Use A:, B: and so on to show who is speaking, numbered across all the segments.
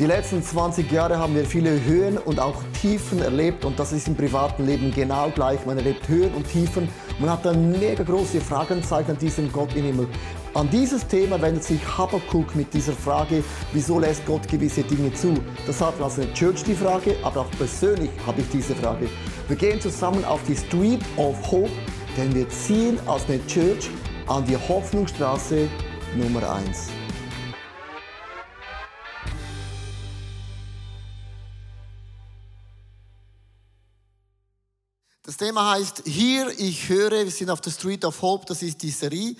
A: Die letzten 20 Jahre haben wir viele Höhen und auch Tiefen erlebt und das ist im privaten Leben genau gleich. Man erlebt Höhen und Tiefen. Man hat dann mega große Fragenzeichen an diesem Gott im Himmel. An dieses Thema wendet sich Habakkuk mit dieser Frage, wieso lässt Gott gewisse Dinge zu? Das hat also eine Church die Frage, aber auch persönlich habe ich diese Frage. Wir gehen zusammen auf die Street of Hope, denn wir ziehen als eine Church an die Hoffnungsstraße Nummer 1. Das Thema heißt Hier, ich höre, wir sind auf der Street of Hope, das ist die Serie.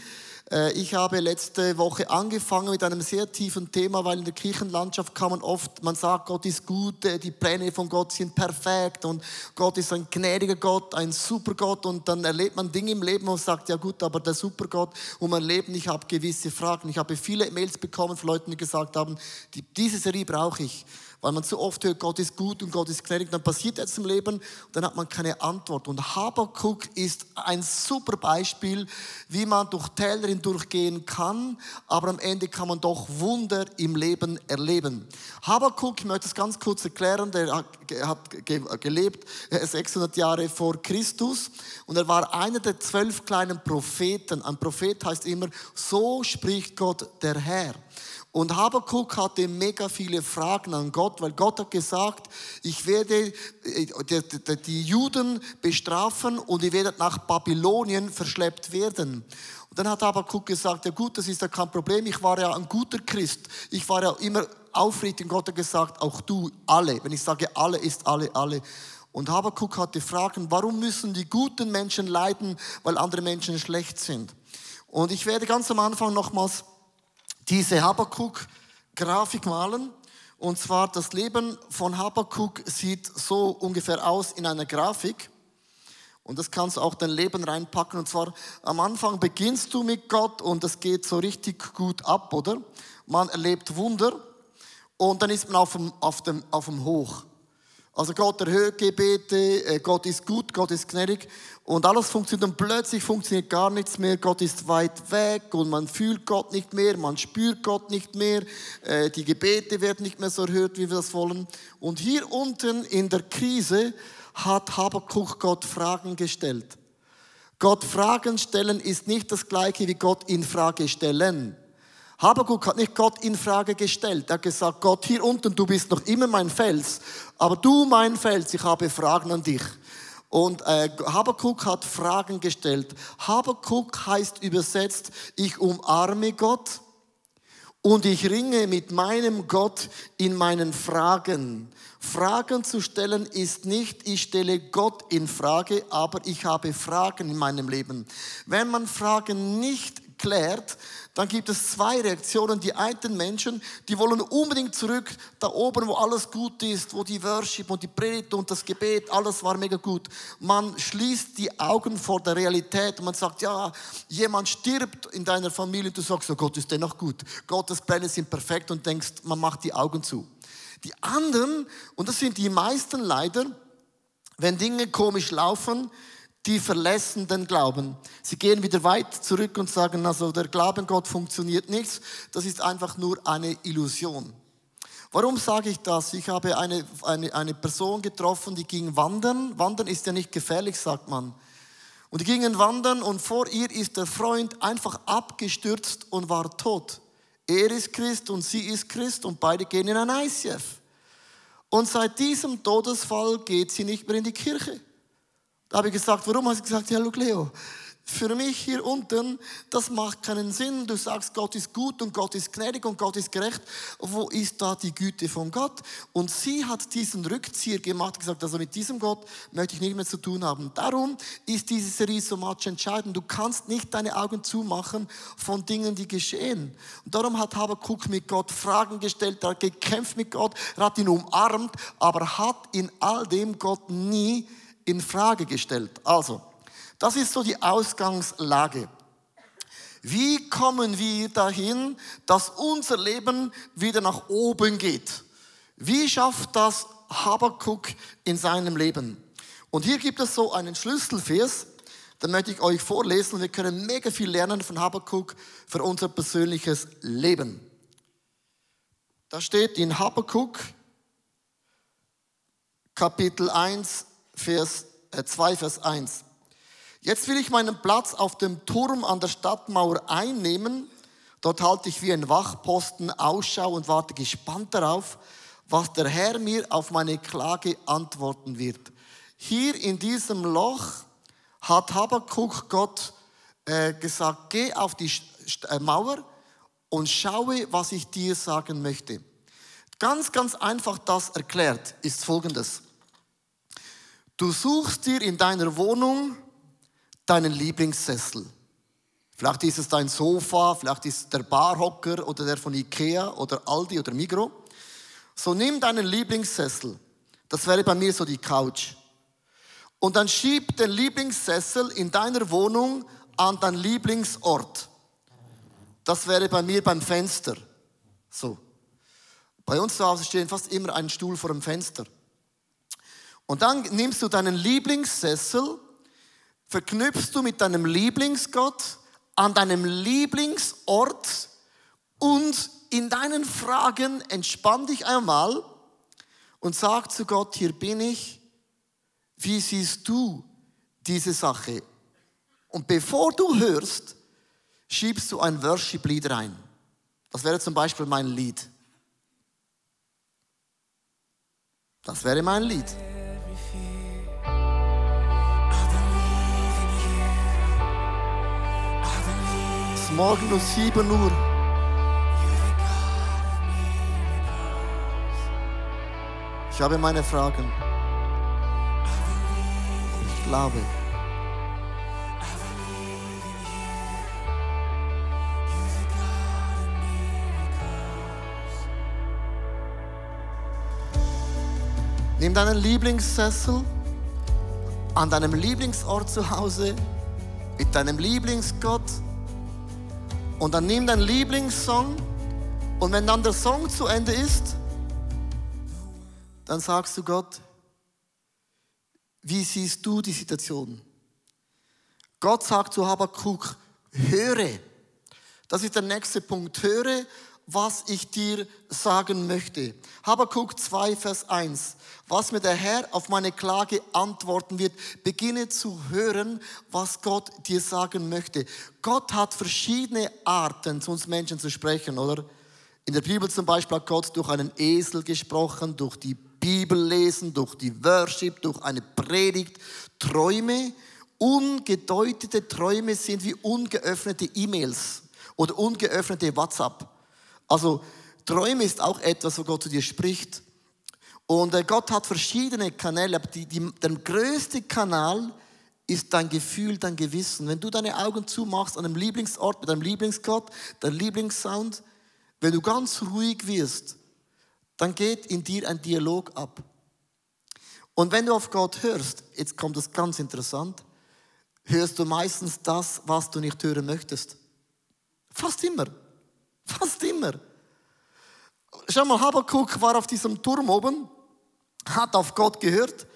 A: Äh, ich habe letzte Woche angefangen mit einem sehr tiefen Thema, weil in der Kirchenlandschaft kann man oft, man sagt, Gott ist gut, äh, die Pläne von Gott sind perfekt und Gott ist ein gnädiger Gott, ein super Gott und dann erlebt man Dinge im Leben und sagt, ja gut, aber der super Gott und mein Leben, ich habe gewisse Fragen. Ich habe viele Mails bekommen von Leuten, die gesagt haben, diese Serie brauche ich weil man zu oft hört, Gott ist gut und Gott ist gnädig, dann passiert etwas im Leben und dann hat man keine Antwort. Und Habakuk ist ein super Beispiel, wie man durch Täler hindurchgehen kann, aber am Ende kann man doch Wunder im Leben erleben. Habakuk, ich möchte es ganz kurz erklären, der hat gelebt 600 äh, Jahre vor Christus und er war einer der zwölf kleinen Propheten. Ein Prophet heißt immer, so spricht Gott der Herr. Und Habakuk hatte mega viele Fragen an Gott, weil Gott hat gesagt, ich werde äh, die Juden bestrafen und ihr werdet nach Babylonien verschleppt werden. Und dann hat Habakuk gesagt, ja gut, das ist ja kein Problem, ich war ja ein guter Christ. Ich war ja immer aufrichtig und Gott hat gesagt, auch du, alle. Wenn ich sage alle, ist alle, alle. Und Habakuk hatte Fragen, warum müssen die guten Menschen leiden, weil andere Menschen schlecht sind? Und ich werde ganz am Anfang nochmals diese Habakkuk-Grafik malen. Und zwar das Leben von Habakkuk sieht so ungefähr aus in einer Grafik. Und das kannst du auch dein Leben reinpacken. Und zwar am Anfang beginnst du mit Gott und das geht so richtig gut ab, oder? Man erlebt Wunder und dann ist man auf dem, auf dem, auf dem Hoch. Also Gott erhöht Gebete, äh, Gott ist gut, Gott ist gnädig und alles funktioniert und plötzlich funktioniert gar nichts mehr. Gott ist weit weg und man fühlt Gott nicht mehr, man spürt Gott nicht mehr, äh, die Gebete werden nicht mehr so erhört, wie wir das wollen. Und hier unten in der Krise hat Habakkuk Gott Fragen gestellt. Gott Fragen stellen ist nicht das gleiche wie Gott in Frage stellen. Habakuk hat nicht Gott in Frage gestellt. Er hat gesagt, Gott, hier unten, du bist noch immer mein Fels, aber du mein Fels, ich habe Fragen an dich. Und äh, Habakuk hat Fragen gestellt. Habakuk heißt übersetzt, ich umarme Gott und ich ringe mit meinem Gott in meinen Fragen. Fragen zu stellen ist nicht, ich stelle Gott in Frage, aber ich habe Fragen in meinem Leben. Wenn man Fragen nicht klärt, dann gibt es zwei Reaktionen. Die einen Menschen, die wollen unbedingt zurück da oben, wo alles gut ist, wo die Worship und die Predigt und das Gebet, alles war mega gut. Man schließt die Augen vor der Realität und man sagt, ja, jemand stirbt in deiner Familie und du sagst, oh Gott ist dennoch gut. Gottes Pläne sind perfekt und denkst, man macht die Augen zu. Die anderen, und das sind die meisten leider, wenn Dinge komisch laufen, die verlassen den Glauben. Sie gehen wieder weit zurück und sagen, also der Glauben Gott funktioniert nichts, das ist einfach nur eine Illusion. Warum sage ich das? Ich habe eine, eine, eine Person getroffen, die ging wandern. Wandern ist ja nicht gefährlich, sagt man. Und die gingen wandern und vor ihr ist der Freund einfach abgestürzt und war tot. Er ist Christ und sie ist Christ und beide gehen in ein ICF. Und seit diesem Todesfall geht sie nicht mehr in die Kirche. Da habe ich gesagt, warum? Hat sie gesagt, ja, look, Leo, für mich hier unten, das macht keinen Sinn. Du sagst, Gott ist gut und Gott ist gnädig und Gott ist gerecht. Wo ist da die Güte von Gott? Und sie hat diesen Rückzieher gemacht, gesagt, also mit diesem Gott möchte ich nicht mehr zu tun haben. Darum ist diese Serie so much entscheidend. Du kannst nicht deine Augen zumachen von Dingen, die geschehen. Und darum hat Habakkuk mit Gott Fragen gestellt, er hat gekämpft mit Gott, er hat ihn umarmt, aber hat in all dem Gott nie in Frage gestellt. Also, das ist so die Ausgangslage. Wie kommen wir dahin, dass unser Leben wieder nach oben geht? Wie schafft das Habakkuk in seinem Leben? Und hier gibt es so einen Schlüsselvers, den möchte ich euch vorlesen. Wir können mega viel lernen von Habakkuk für unser persönliches Leben. Da steht in Habakkuk Kapitel 1, Vers, äh 2, Vers 1. Jetzt will ich meinen Platz auf dem Turm an der Stadtmauer einnehmen. Dort halte ich wie ein Wachposten Ausschau und warte gespannt darauf, was der Herr mir auf meine Klage antworten wird. Hier in diesem Loch hat Habakkuk Gott äh, gesagt, geh auf die äh, Mauer und schaue, was ich dir sagen möchte. Ganz, ganz einfach das erklärt ist folgendes. Du suchst dir in deiner Wohnung deinen Lieblingssessel. Vielleicht ist es dein Sofa, vielleicht ist es der Barhocker oder der von Ikea oder Aldi oder Migro. So nimm deinen Lieblingssessel. Das wäre bei mir so die Couch. Und dann schieb den Lieblingssessel in deiner Wohnung an deinen Lieblingsort. Das wäre bei mir beim Fenster. So. Bei uns zu Hause stehen fast immer ein Stuhl vor dem Fenster. Und dann nimmst du deinen Lieblingssessel verknüpfst du mit deinem Lieblingsgott an deinem Lieblingsort und in deinen Fragen entspann dich einmal und sag zu Gott, hier bin ich, wie siehst du diese Sache? Und bevor du hörst, schiebst du ein Worship-Lied rein. Das wäre zum Beispiel mein Lied. Das wäre mein Lied. Morgen um 7 Uhr. Ich habe meine Fragen. Ich glaube. Nimm deinen Lieblingssessel an deinem Lieblingsort zu Hause mit deinem Lieblingsgott und dann nimm deinen Lieblingssong und wenn dann der Song zu Ende ist, dann sagst du Gott, wie siehst du die Situation? Gott sagt zu Habakkuk, höre. Das ist der nächste Punkt. Höre, was ich dir sagen möchte. Habakkuk 2, Vers 1. Was mir der Herr auf meine Klage antworten wird, beginne zu hören, was Gott dir sagen möchte. Gott hat verschiedene Arten, zu uns Menschen zu sprechen, oder? In der Bibel zum Beispiel hat Gott durch einen Esel gesprochen, durch die Bibel lesen, durch die Worship, durch eine Predigt, Träume. Ungedeutete Träume sind wie ungeöffnete E-Mails oder ungeöffnete WhatsApp. Also Träume ist auch etwas, wo Gott zu dir spricht. Und äh, Gott hat verschiedene Kanäle, aber die, die, der größte Kanal ist dein Gefühl, dein Gewissen. Wenn du deine Augen zumachst an einem Lieblingsort mit deinem Lieblingsgott, dein Lieblingssound, wenn du ganz ruhig wirst, dann geht in dir ein Dialog ab. Und wenn du auf Gott hörst, jetzt kommt es ganz interessant, hörst du meistens das, was du nicht hören möchtest. Fast immer. Fast immer. Schau mal, Habakkuk war auf diesem Turm oben, hat auf Gott gehört.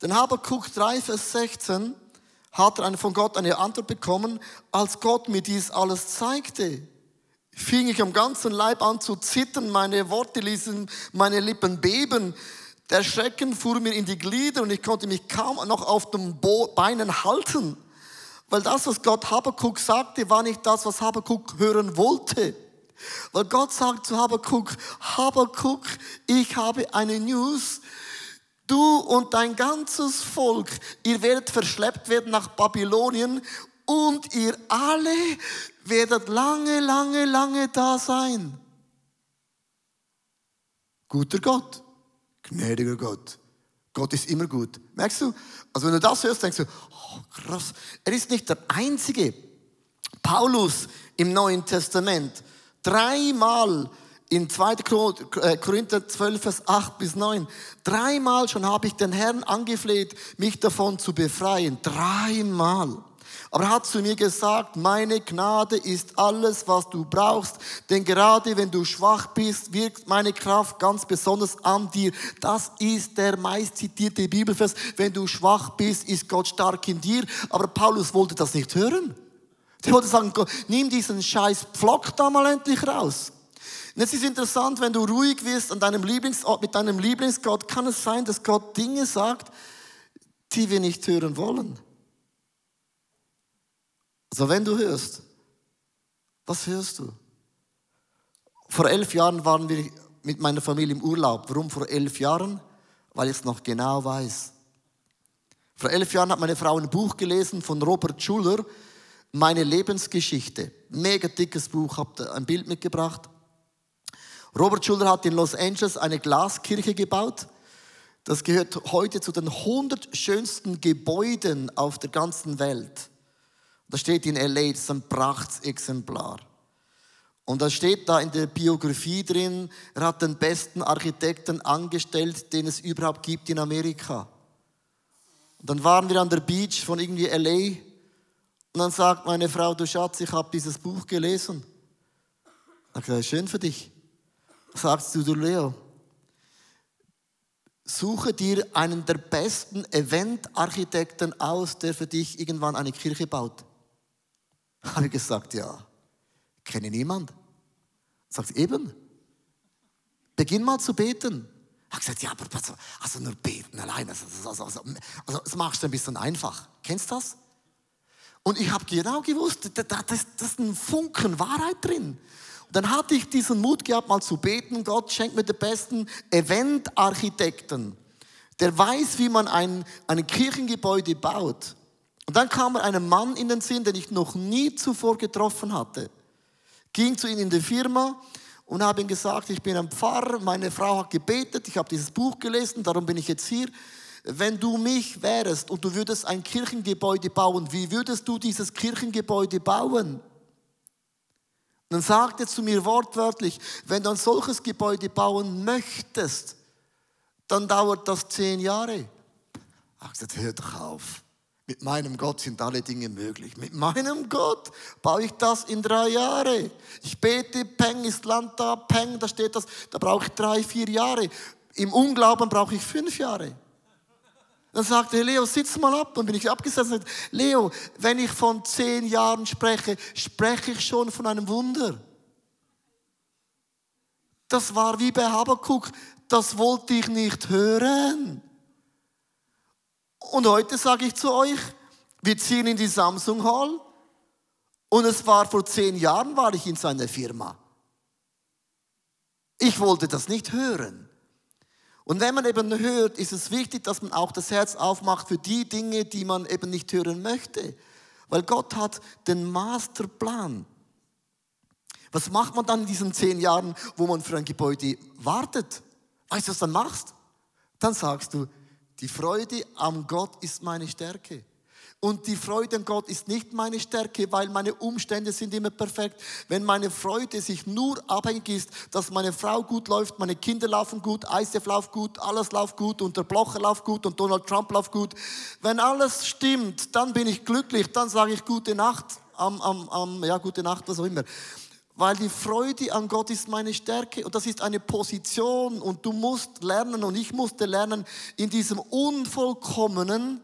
A: Denn Habakkuk 3, Vers 16 hat von Gott eine Antwort bekommen, als Gott mir dies alles zeigte. fing ich am ganzen Leib an zu zittern, meine Worte ließen meine Lippen beben. Der Schrecken fuhr mir in die Glieder und ich konnte mich kaum noch auf den Beinen halten. Weil das, was Gott Habakuk sagte, war nicht das, was Habakuk hören wollte. Weil Gott sagt zu Habakuk, Habakuk, ich habe eine News. Du und dein ganzes Volk, ihr werdet verschleppt werden nach Babylonien und ihr alle werdet lange, lange, lange da sein. Guter Gott, gnädiger Gott. Gott ist immer gut. Merkst du? Also wenn du das hörst, denkst du, oh, krass. Er ist nicht der Einzige. Paulus im Neuen Testament, dreimal in 2. Äh, Korinther 12, Vers 8 bis 9. Dreimal schon habe ich den Herrn angefleht, mich davon zu befreien. Dreimal. Aber er hat zu mir gesagt, meine Gnade ist alles, was du brauchst, denn gerade wenn du schwach bist, wirkt meine Kraft ganz besonders an dir. Das ist der meist zitierte Bibelvers. Wenn du schwach bist, ist Gott stark in dir. Aber Paulus wollte das nicht hören. Der wollte sagen, nimm diesen scheiß Pflock da mal endlich raus. Und es ist interessant, wenn du ruhig wirst an deinem Lieblingsort mit deinem Lieblingsgott, kann es sein, dass Gott Dinge sagt, die wir nicht hören wollen. Also wenn du hörst, was hörst du? Vor elf Jahren waren wir mit meiner Familie im Urlaub. Warum vor elf Jahren? Weil ich es noch genau weiß. Vor elf Jahren hat meine Frau ein Buch gelesen von Robert Schuller, Meine Lebensgeschichte. Mega dickes Buch, habe ein Bild mitgebracht. Robert Schuller hat in Los Angeles eine Glaskirche gebaut. Das gehört heute zu den 100 schönsten Gebäuden auf der ganzen Welt. Das steht in LA, das ist ein Prachtexemplar. Und da steht da in der Biografie drin, er hat den besten Architekten angestellt, den es überhaupt gibt in Amerika. Und dann waren wir an der Beach von irgendwie LA und dann sagt meine Frau, du Schatz, ich habe dieses Buch gelesen. Ich sage, schön für dich. Sagst du, du Leo, suche dir einen der besten Eventarchitekten aus, der für dich irgendwann eine Kirche baut. Habe ich gesagt, ja, kenne niemand. Sagt eben, beginn mal zu beten. Habe gesagt, ja, aber also nur beten allein, also, also, also, also das machst du ein bisschen einfach. Kennst du das? Und ich habe genau gewusst, da, da, das, das ist ein Funken Wahrheit drin. Und dann hatte ich diesen Mut gehabt, mal zu beten, Gott schenkt mir den besten Eventarchitekten, der weiß, wie man ein, ein Kirchengebäude baut. Und dann kam mir ein Mann in den Sinn, den ich noch nie zuvor getroffen hatte. Ging zu ihm in die Firma und habe ihm gesagt, ich bin ein Pfarrer, meine Frau hat gebetet, ich habe dieses Buch gelesen, darum bin ich jetzt hier. Wenn du mich wärst und du würdest ein Kirchengebäude bauen, wie würdest du dieses Kirchengebäude bauen? Dann sagte er zu mir wortwörtlich, wenn du ein solches Gebäude bauen möchtest, dann dauert das zehn Jahre. Habe gesagt, hör doch auf. Mit meinem Gott sind alle Dinge möglich. Mit meinem Gott baue ich das in drei Jahre. Ich bete, Peng ist Land da, Peng, da steht das, da brauche ich drei, vier Jahre. Im Unglauben brauche ich fünf Jahre. Dann sagte Leo, sitz mal ab. Und bin ich abgesetzt und Leo, wenn ich von zehn Jahren spreche, spreche ich schon von einem Wunder. Das war wie bei Habakuk, das wollte ich nicht hören. Und heute sage ich zu euch, wir ziehen in die Samsung Hall und es war vor zehn Jahren, war ich in seiner Firma. Ich wollte das nicht hören. Und wenn man eben hört, ist es wichtig, dass man auch das Herz aufmacht für die Dinge, die man eben nicht hören möchte. Weil Gott hat den Masterplan. Was macht man dann in diesen zehn Jahren, wo man für ein Gebäude wartet? Weißt du, was du dann machst? Dann sagst du, die Freude am Gott ist meine Stärke. Und die Freude an Gott ist nicht meine Stärke, weil meine Umstände sind immer perfekt. Wenn meine Freude sich nur abhängig ist, dass meine Frau gut läuft, meine Kinder laufen gut, ICF läuft gut, alles läuft gut und der Blocher läuft gut und Donald Trump läuft gut. Wenn alles stimmt, dann bin ich glücklich, dann sage ich gute Nacht, am, am, am, ja, gute Nacht, was auch immer weil die Freude an Gott ist meine Stärke und das ist eine Position und du musst lernen und ich musste lernen, in diesem Unvollkommenen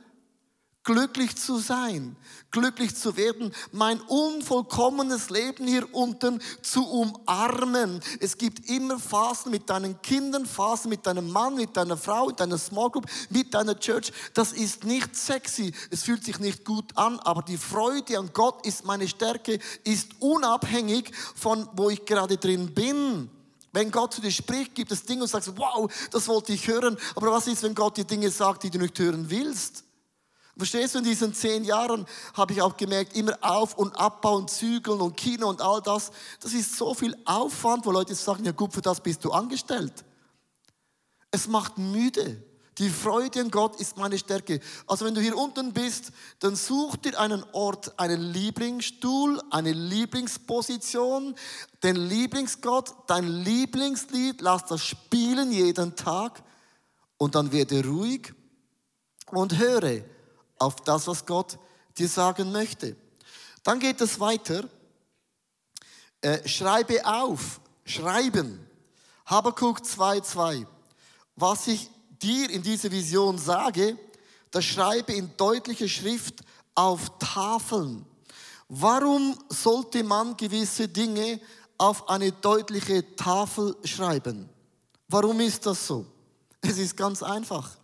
A: glücklich zu sein, glücklich zu werden, mein unvollkommenes Leben hier unten zu umarmen. Es gibt immer Phasen mit deinen Kindern, Phasen mit deinem Mann, mit deiner Frau, mit deiner Small Group, mit deiner Church. Das ist nicht sexy, es fühlt sich nicht gut an, aber die Freude an Gott ist meine Stärke, ist unabhängig von wo ich gerade drin bin. Wenn Gott zu dir spricht, gibt es Dinge und sagst, wow, das wollte ich hören. Aber was ist, wenn Gott dir Dinge sagt, die du nicht hören willst? Verstehst du, in diesen zehn Jahren habe ich auch gemerkt, immer auf- und abbauen, zügeln und Kino und all das. Das ist so viel Aufwand, wo Leute sagen, ja gut, für das bist du angestellt. Es macht müde. Die Freude an Gott ist meine Stärke. Also wenn du hier unten bist, dann such dir einen Ort, einen Lieblingsstuhl, eine Lieblingsposition, den Lieblingsgott, dein Lieblingslied, lass das spielen jeden Tag und dann werde ruhig und höre auf das, was Gott dir sagen möchte. Dann geht es weiter. Äh, schreibe auf, schreiben. Habakuk 2,2. Was ich dir in dieser Vision sage, das schreibe in deutlicher Schrift auf Tafeln. Warum sollte man gewisse Dinge auf eine deutliche Tafel schreiben? Warum ist das so? Es ist ganz einfach.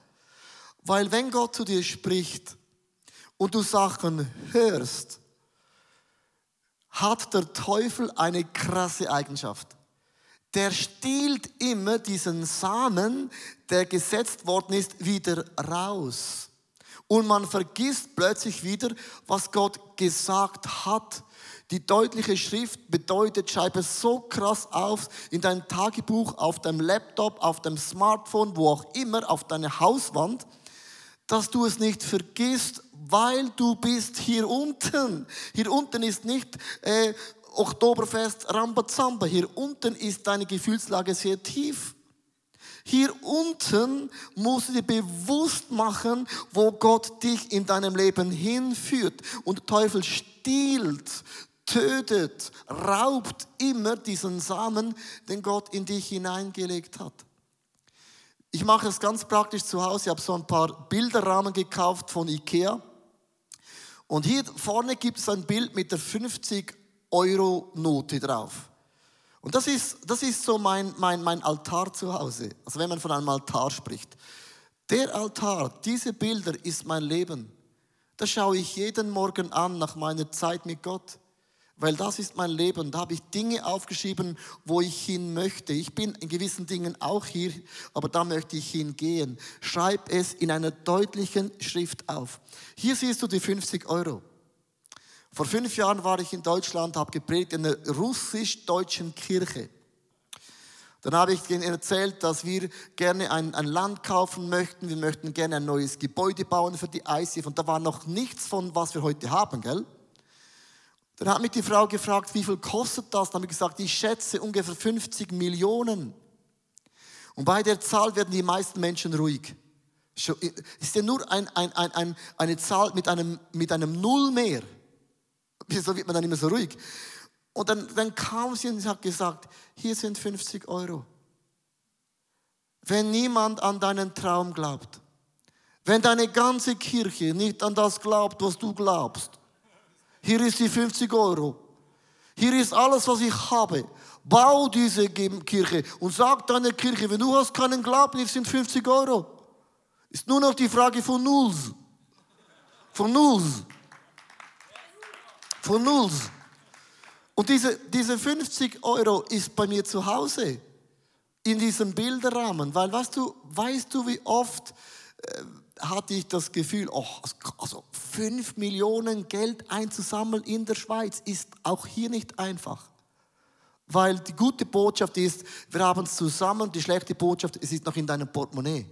A: Weil wenn Gott zu dir spricht und du Sachen hörst, hat der Teufel eine krasse Eigenschaft. Der stiehlt immer diesen Samen, der gesetzt worden ist, wieder raus. Und man vergisst plötzlich wieder, was Gott gesagt hat. Die deutliche Schrift bedeutet, schreibe so krass auf in dein Tagebuch, auf deinem Laptop, auf deinem Smartphone, wo auch immer, auf deine Hauswand, dass du es nicht vergisst, weil du bist hier unten. Hier unten ist nicht äh, Oktoberfest Rambazamba. Hier unten ist deine Gefühlslage sehr tief. Hier unten musst du dir bewusst machen, wo Gott dich in deinem Leben hinführt. Und der Teufel stiehlt, tötet, raubt immer diesen Samen, den Gott in dich hineingelegt hat. Ich mache es ganz praktisch zu Hause. Ich habe so ein paar Bilderrahmen gekauft von Ikea. Und hier vorne gibt es ein Bild mit der 50 Euro Note drauf. Und das ist, das ist so mein, mein, mein Altar zu Hause. Also wenn man von einem Altar spricht. Der Altar, diese Bilder ist mein Leben. Das schaue ich jeden Morgen an nach meiner Zeit mit Gott weil das ist mein Leben. Da habe ich Dinge aufgeschrieben, wo ich hin möchte. Ich bin in gewissen Dingen auch hier, aber da möchte ich hingehen. Schreib es in einer deutlichen Schrift auf. Hier siehst du die 50 Euro. Vor fünf Jahren war ich in Deutschland, habe gepredigt in einer russisch-deutschen Kirche. Dann habe ich ihnen erzählt, dass wir gerne ein, ein, Land kaufen möchten. Wir möchten gerne ein neues Gebäude bauen für die ICF. Und da war noch nichts von, was wir heute haben, gell? Dann hat mich die Frau gefragt, wie viel kostet das? Dann habe ich gesagt, ich schätze ungefähr 50 Millionen. Und bei der Zahl werden die meisten Menschen ruhig. Ist ja nur ein, ein, ein, eine Zahl mit einem, mit einem Null mehr. Wieso wird man dann immer so ruhig? Und dann, dann kam sie und hat gesagt, hier sind 50 Euro. Wenn niemand an deinen Traum glaubt, wenn deine ganze Kirche nicht an das glaubt, was du glaubst, hier ist die 50 Euro. Hier ist alles, was ich habe. Bau diese Kirche und sag deiner Kirche, wenn du hast keinen Glauben, hier sind 50 Euro. Ist nur noch die Frage von Nulls. Von Nulls. Von Nulls. Und diese, diese 50 Euro ist bei mir zu Hause. In diesem Bilderrahmen. Weil weißt du, weißt du, wie oft hatte ich das Gefühl, oh, also 5 Millionen Geld einzusammeln in der Schweiz ist auch hier nicht einfach. Weil die gute Botschaft ist, wir haben es zusammen, die schlechte Botschaft, es ist noch in deinem Portemonnaie.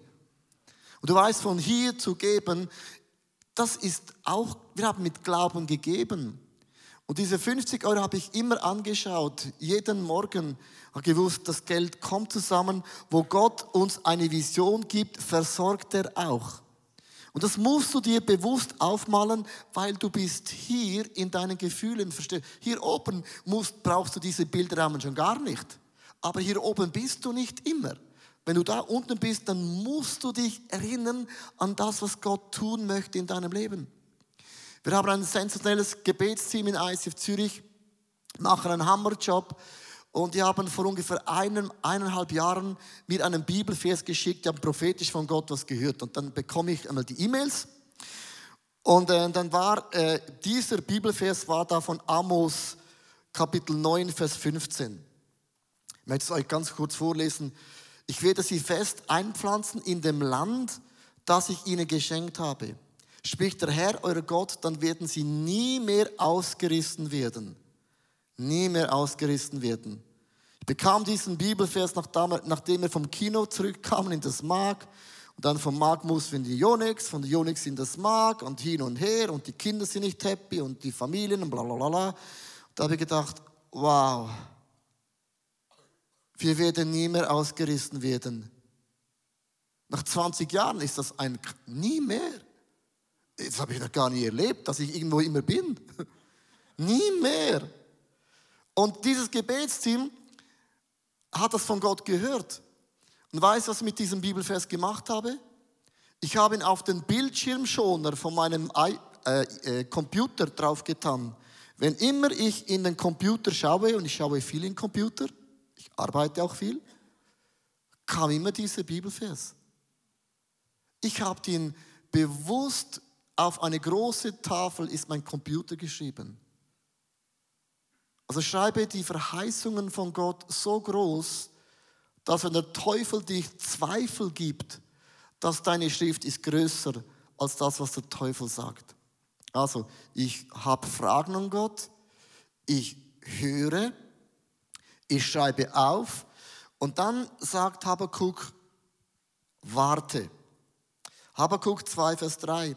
A: Und du weißt, von hier zu geben, das ist auch, wir haben mit Glauben gegeben. Und diese 50 Euro habe ich immer angeschaut, jeden Morgen, habe gewusst, das Geld kommt zusammen, wo Gott uns eine Vision gibt, versorgt er auch. Und das musst du dir bewusst aufmalen, weil du bist hier in deinen Gefühlen. Hier oben musst, brauchst du diese Bilderrahmen schon gar nicht. Aber hier oben bist du nicht immer. Wenn du da unten bist, dann musst du dich erinnern an das, was Gott tun möchte in deinem Leben. Wir haben ein sensationelles Gebetsteam in ICF Zürich, machen einen Hammerjob. Und die haben vor ungefähr einem, eineinhalb Jahren mir einen Bibelvers geschickt, die haben prophetisch von Gott was gehört. Und dann bekomme ich einmal die E-Mails. Und äh, dann war äh, dieser Bibelvers war da von Amos Kapitel 9, Vers 15. Ich möchte es euch ganz kurz vorlesen. Ich werde sie fest einpflanzen in dem Land, das ich ihnen geschenkt habe. Spricht der Herr, euer Gott, dann werden sie nie mehr ausgerissen werden. Nie mehr ausgerissen werden. Ich bekam diesen Bibelvers, nachdem wir vom Kino zurückkamen in das Mark. Und dann vom Mark wir in die Jonix, von der Jonix in das Mark und hin und her und die Kinder sind nicht happy und die Familien und bla bla bla. Da habe ich gedacht, wow, wir werden nie mehr ausgerissen werden. Nach 20 Jahren ist das ein nie mehr. Das habe ich noch gar nie erlebt, dass ich irgendwo immer bin. nie mehr. Und dieses Gebetsteam hat das von Gott gehört. Und weiß, was ich mit diesem Bibelvers gemacht habe? Ich habe ihn auf den Bildschirmschoner von meinem äh, äh, Computer draufgetan. Wenn immer ich in den Computer schaue, und ich schaue viel in den Computer, ich arbeite auch viel, kam immer dieser Bibelvers. Ich habe den bewusst auf eine große Tafel ist mein Computer geschrieben. Also schreibe die Verheißungen von Gott so groß, dass wenn der Teufel dich Zweifel gibt, dass deine Schrift ist größer als das, was der Teufel sagt. Also, ich habe Fragen an Gott, ich höre, ich schreibe auf und dann sagt Habakkuk, warte. Habakkuk 2, Vers 3.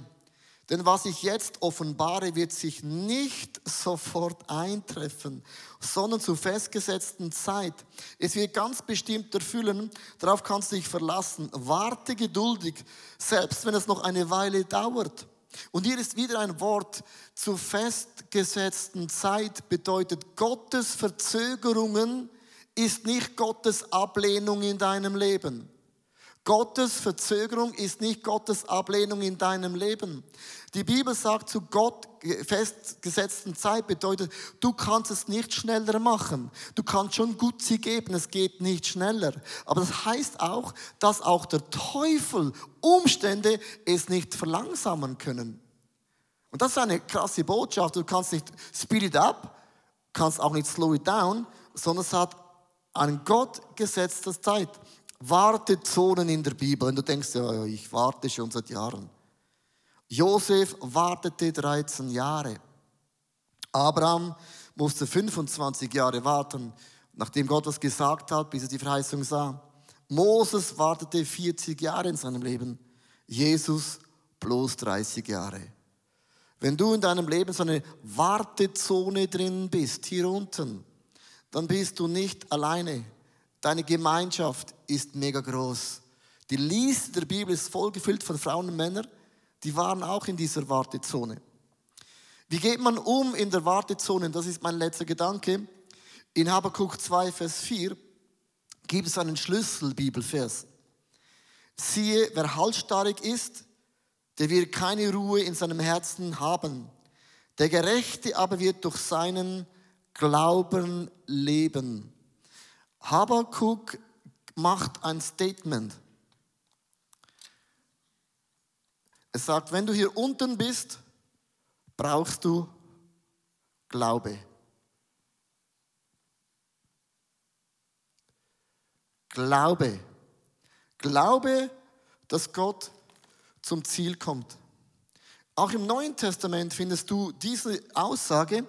A: Denn was ich jetzt offenbare, wird sich nicht sofort eintreffen, sondern zur festgesetzten Zeit. Es wird ganz bestimmt erfüllen, darauf kannst du dich verlassen. Warte geduldig, selbst wenn es noch eine Weile dauert. Und hier ist wieder ein Wort zur festgesetzten Zeit bedeutet Gottes Verzögerungen ist nicht Gottes Ablehnung in deinem Leben. Gottes Verzögerung ist nicht Gottes Ablehnung in deinem Leben. Die Bibel sagt, zu Gott festgesetzten Zeit bedeutet, du kannst es nicht schneller machen. Du kannst schon gut sie geben, es geht nicht schneller. Aber das heißt auch, dass auch der Teufel Umstände es nicht verlangsamen können. Und das ist eine krasse Botschaft. Du kannst nicht speed it up, kannst auch nicht slow it down, sondern es hat an Gott gesetzte Zeit. Wartezonen in der Bibel. Und du denkst, ja, ich warte schon seit Jahren. Josef wartete 13 Jahre. Abraham musste 25 Jahre warten, nachdem Gott was gesagt hat, bis er die Verheißung sah. Moses wartete 40 Jahre in seinem Leben. Jesus bloß 30 Jahre. Wenn du in deinem Leben so eine Wartezone drin bist, hier unten, dann bist du nicht alleine. Deine Gemeinschaft ist mega groß. Die Liste der Bibel ist voll gefüllt von Frauen und Männern, die waren auch in dieser Wartezone. Wie geht man um in der Wartezone? Das ist mein letzter Gedanke. In Habakkuk 2, Vers 4 gibt es einen Schlüsselbibelvers. Siehe, wer halsstarrig ist, der wird keine Ruhe in seinem Herzen haben. Der Gerechte aber wird durch seinen Glauben leben. Habakkuk macht ein Statement. Es sagt, wenn du hier unten bist, brauchst du Glaube. Glaube. Glaube, dass Gott zum Ziel kommt. Auch im Neuen Testament findest du diese Aussage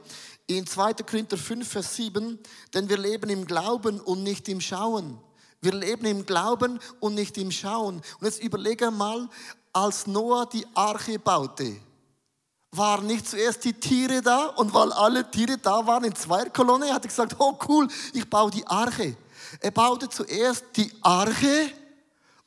A: in 2. Korinther 5, Vers 7, denn wir leben im Glauben und nicht im Schauen. Wir leben im Glauben und nicht im Schauen. Und jetzt überlege mal, als Noah die Arche baute, waren nicht zuerst die Tiere da und weil alle Tiere da waren in Zweierkolonne, hat er gesagt, oh cool, ich baue die Arche. Er baute zuerst die Arche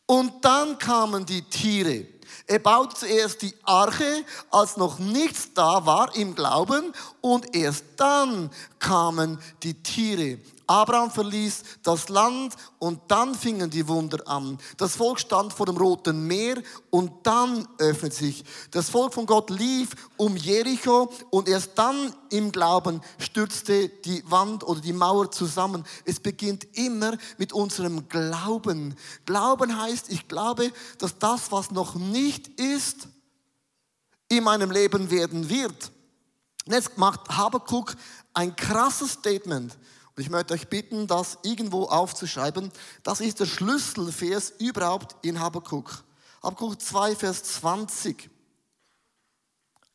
A: und dann kamen die Tiere. Er baut zuerst die Arche, als noch nichts da war im Glauben und erst dann kamen die Tiere. Abraham verließ das Land und dann fingen die Wunder an. Das Volk stand vor dem Roten Meer und dann öffnet sich. Das Volk von Gott lief um Jericho und erst dann im Glauben stürzte die Wand oder die Mauer zusammen. Es beginnt immer mit unserem Glauben. Glauben heißt, ich glaube, dass das, was noch nicht ist, in meinem Leben werden wird. Jetzt macht Habakuk ein krasses Statement. Und ich möchte euch bitten, das irgendwo aufzuschreiben. Das ist der Schlüsselvers überhaupt in Habakuk. Habakuk 2, Vers 20.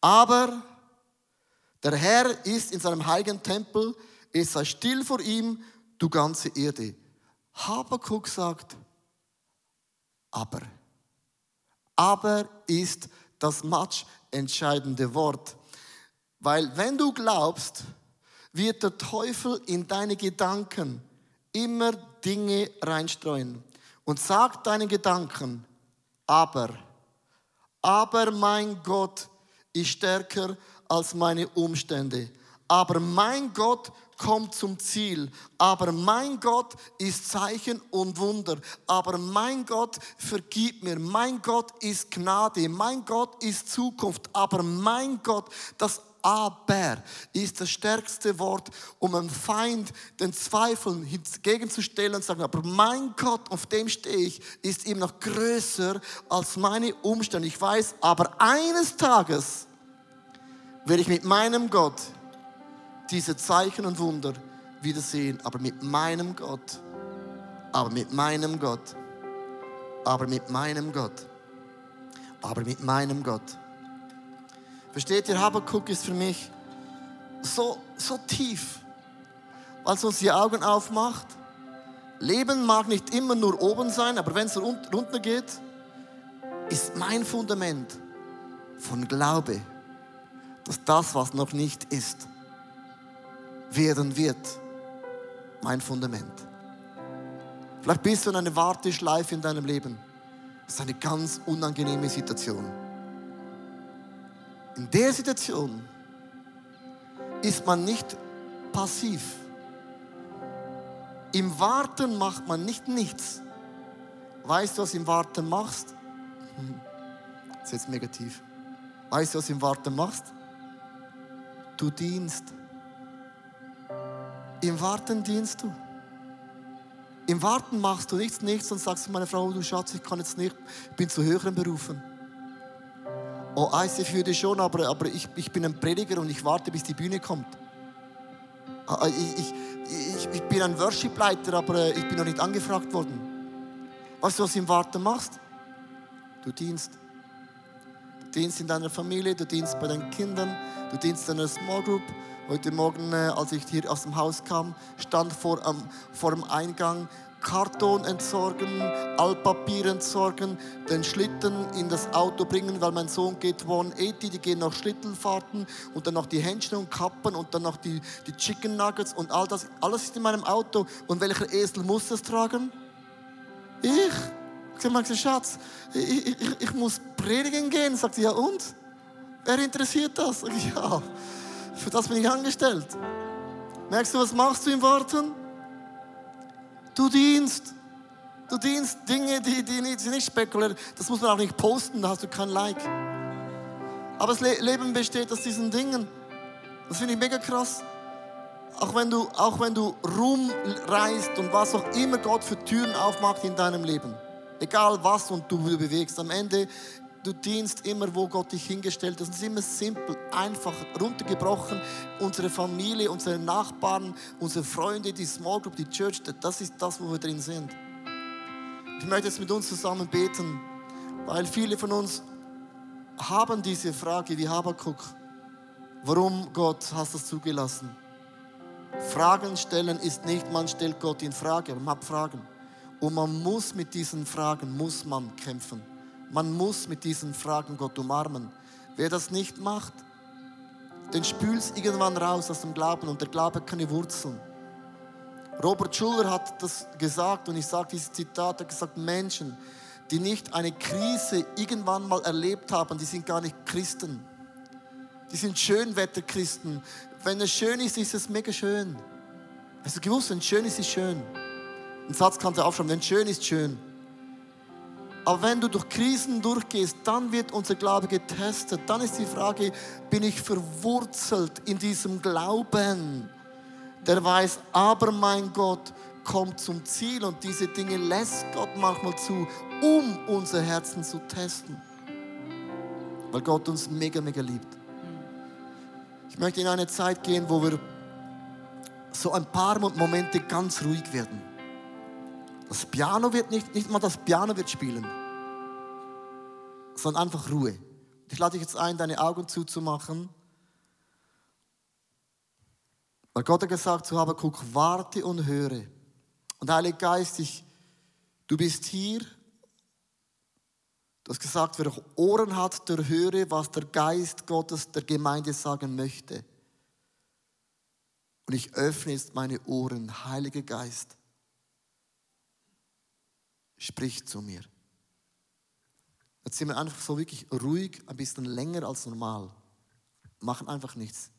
A: Aber der Herr ist in seinem heiligen Tempel, es sei still vor ihm, du ganze Erde. Habakuk sagt, aber. Aber ist das match entscheidende Wort. Weil wenn du glaubst, wird der Teufel in deine Gedanken immer Dinge reinstreuen und sagt deinen Gedanken, aber, aber mein Gott ist stärker als meine Umstände. Aber mein Gott kommt zum Ziel. Aber mein Gott ist Zeichen und Wunder. Aber mein Gott vergibt mir. Mein Gott ist Gnade. Mein Gott ist Zukunft. Aber mein Gott, das aber ist das stärkste Wort, um einem Feind den Zweifeln entgegenzustellen und zu sagen, aber mein Gott, auf dem stehe ich, ist ihm noch größer als meine Umstände. Ich weiß, aber eines Tages werde ich mit meinem Gott diese Zeichen und Wunder wiedersehen, aber mit meinem Gott, aber mit meinem Gott, aber mit meinem Gott, aber mit meinem Gott. Versteht ihr, Habakkuk ist für mich so, so tief, weil es uns die Augen aufmacht. Leben mag nicht immer nur oben sein, aber wenn es runter geht, ist mein Fundament von Glaube, dass das, was noch nicht ist, werden wird, mein Fundament. Vielleicht bist du in einer Warteschleife in deinem Leben. Das ist eine ganz unangenehme Situation. In der Situation ist man nicht passiv. Im Warten macht man nicht nichts. Weißt du, was im Warten machst? Das ist jetzt negativ. Weißt du, was im Warten machst? Du dienst. Im Warten dienst du. Im Warten machst du nichts, nichts und sagst zu meiner Frau, du Schatz, ich kann jetzt nicht, ich bin zu höheren Berufen. Oh, ICF würde schon, aber, aber ich, ich bin ein Prediger und ich warte, bis die Bühne kommt. Ah, ah, ich, ich, ich, ich bin ein Worshipleiter, aber ich bin noch nicht angefragt worden. Weißt du, was du im Warten machst? Du dienst. Du dienst in deiner Familie, du dienst bei deinen Kindern, du dienst in einer Small Group. Heute Morgen, äh, als ich hier aus dem Haus kam, stand vor, vor dem Eingang Karton entsorgen, Altpapier entsorgen, den Schlitten in das Auto bringen, weil mein Sohn geht 180, die gehen noch Schlittelfahrten und dann noch die Händchen und Kappen und dann noch die, die Chicken Nuggets und all das. Alles ist in meinem Auto. Und welcher Esel muss das tragen? Ich. Ich sage, Schatz, ich, ich, ich, muss predigen gehen. Sagt sie, ja und? Wer interessiert das? Sag ich, ja, für das bin ich angestellt. Merkst du, was machst du im Warten? Du dienst. Du dienst Dinge, die, die nicht, sind nicht spekulär. Das muss man auch nicht posten, da hast du kein Like. Aber das Leben besteht aus diesen Dingen. Das finde ich mega krass. Auch wenn, du, auch wenn du Ruhm reist und was auch immer Gott für Türen aufmacht in deinem Leben. Egal was und du bewegst. Am Ende Du dienst immer, wo Gott dich hingestellt hat. Das ist immer simpel, einfach, runtergebrochen. Unsere Familie, unsere Nachbarn, unsere Freunde, die Small Group, die Church, das ist das, wo wir drin sind. Ich möchte jetzt mit uns zusammen beten, weil viele von uns haben diese Frage wie Habakuk. Warum Gott hast du das zugelassen? Fragen stellen ist nicht, man stellt Gott in Frage, man hat Fragen. Und man muss mit diesen Fragen, muss man kämpfen. Man muss mit diesen Fragen Gott umarmen. Wer das nicht macht, den spült irgendwann raus aus dem Glauben und der Glaube hat keine Wurzeln. Robert Schuller hat das gesagt und ich sage dieses Zitat, er hat gesagt, Menschen, die nicht eine Krise irgendwann mal erlebt haben, die sind gar nicht Christen. Die sind Schönwetterchristen. Wenn es schön ist, ist es mega schön. Hast du gewusst, wenn schön ist, ist schön. Ein Satz kannst du aufschreiben, wenn schön ist, schön. Aber wenn du durch Krisen durchgehst, dann wird unser Glaube getestet. Dann ist die Frage, bin ich verwurzelt in diesem Glauben, der weiß, aber mein Gott kommt zum Ziel und diese Dinge lässt Gott manchmal zu, um unser Herzen zu testen. Weil Gott uns mega, mega liebt. Ich möchte in eine Zeit gehen, wo wir so ein paar Momente ganz ruhig werden. Das Piano wird nicht, nicht mal das Piano wird spielen, sondern einfach Ruhe. Ich lade dich jetzt ein, deine Augen zuzumachen. Weil Gott hat gesagt zu Habakuk, warte und höre. Und Heiliger Geist, ich, du bist hier. Du hast gesagt, wer Ohren hat, der höre, was der Geist Gottes der Gemeinde sagen möchte. Und ich öffne jetzt meine Ohren, Heiliger Geist sprich zu mir. Jetzt sind wir einfach so wirklich ruhig, ein bisschen länger als normal. Machen einfach nichts.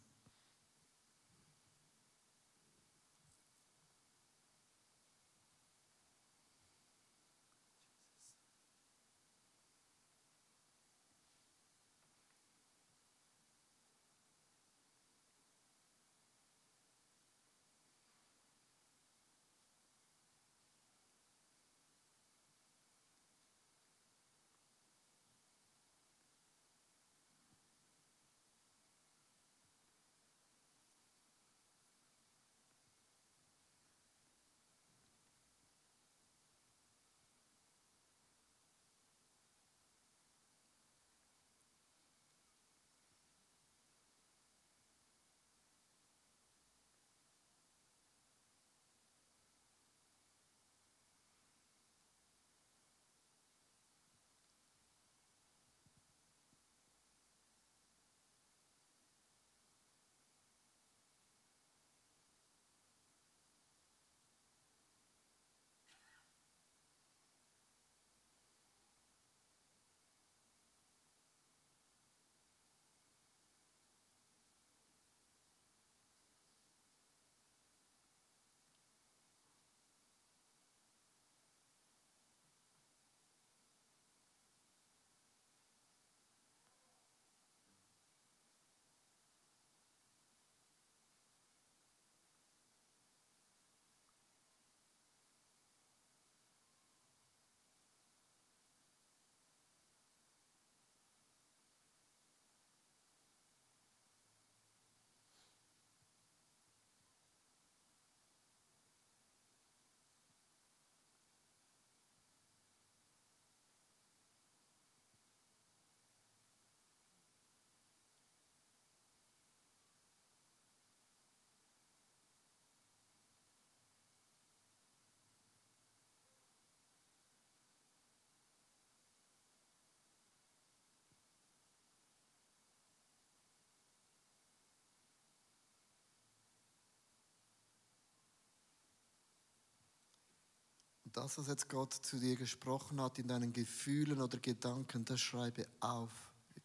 A: Das, was jetzt Gott zu dir gesprochen hat in deinen Gefühlen oder Gedanken, das schreibe auf.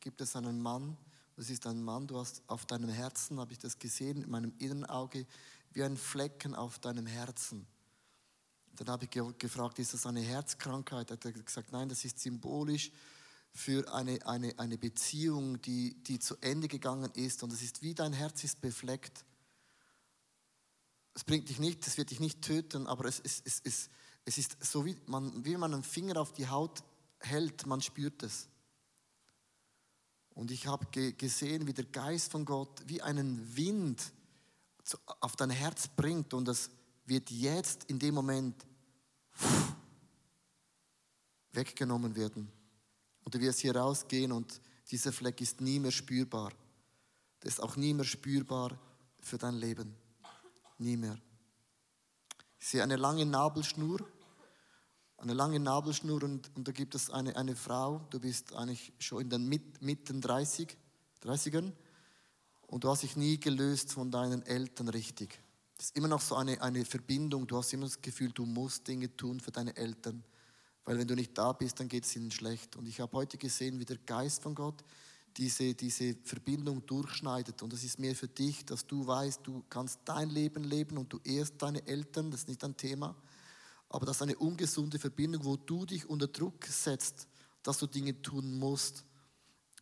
A: Gibt es einen Mann, das ist ein Mann, du hast auf deinem Herzen, habe ich das gesehen, in meinem inneren Auge, wie ein Flecken auf deinem Herzen. Dann habe ich gefragt, ist das eine Herzkrankheit? Hat er gesagt, nein, das ist symbolisch für eine, eine, eine Beziehung, die, die zu Ende gegangen ist. Und es ist wie dein Herz ist befleckt. Es bringt dich nicht, es wird dich nicht töten, aber es, es, es, es, es ist so, wie man, wie man einen Finger auf die Haut hält, man spürt es. Und ich habe gesehen, wie der Geist von Gott wie einen Wind auf dein Herz bringt und das wird jetzt in dem Moment weggenommen werden. Und du wirst hier rausgehen und dieser Fleck ist nie mehr spürbar. Das ist auch nie mehr spürbar für dein Leben. Nie mehr. Ich sehe eine lange Nabelschnur eine lange Nabelschnur und, und da gibt es eine, eine Frau, du bist eigentlich schon in den Mit, Mitten 30, 30ern und du hast dich nie gelöst von deinen Eltern richtig. Das ist immer noch so eine, eine Verbindung, du hast immer das Gefühl, du musst Dinge tun für deine Eltern, weil wenn du nicht da bist, dann geht es ihnen schlecht. Und ich habe heute gesehen, wie der Geist von Gott diese, diese Verbindung durchschneidet. Und es ist mehr für dich, dass du weißt, du kannst dein Leben leben und du ehrst deine Eltern, das ist nicht ein Thema. Aber das ist eine ungesunde Verbindung, wo du dich unter Druck setzt, dass du Dinge tun musst.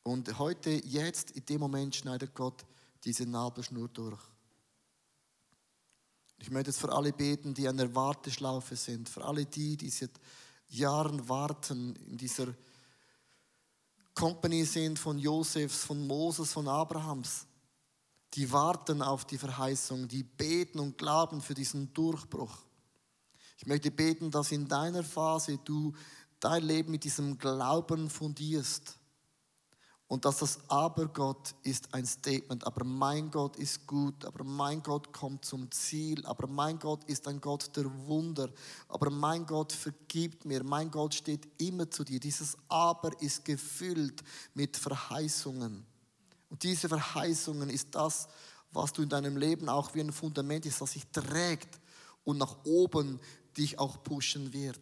A: Und heute, jetzt, in dem Moment schneidet Gott diese Nabelschnur durch. Ich möchte jetzt für alle beten, die an der Warteschlaufe sind, für alle die, die seit Jahren warten in dieser Company sind von Josefs, von Moses, von Abrahams. Die warten auf die Verheißung, die beten und glauben für diesen Durchbruch. Ich möchte beten, dass in deiner Phase du dein Leben mit diesem Glauben fundierst und dass das Aber Gott ist ein Statement. Aber mein Gott ist gut. Aber mein Gott kommt zum Ziel. Aber mein Gott ist ein Gott der Wunder. Aber mein Gott vergibt mir. Mein Gott steht immer zu dir. Dieses Aber ist gefüllt mit Verheißungen. Und diese Verheißungen ist das, was du in deinem Leben auch wie ein Fundament ist, das sich trägt und nach oben dich auch pushen wird.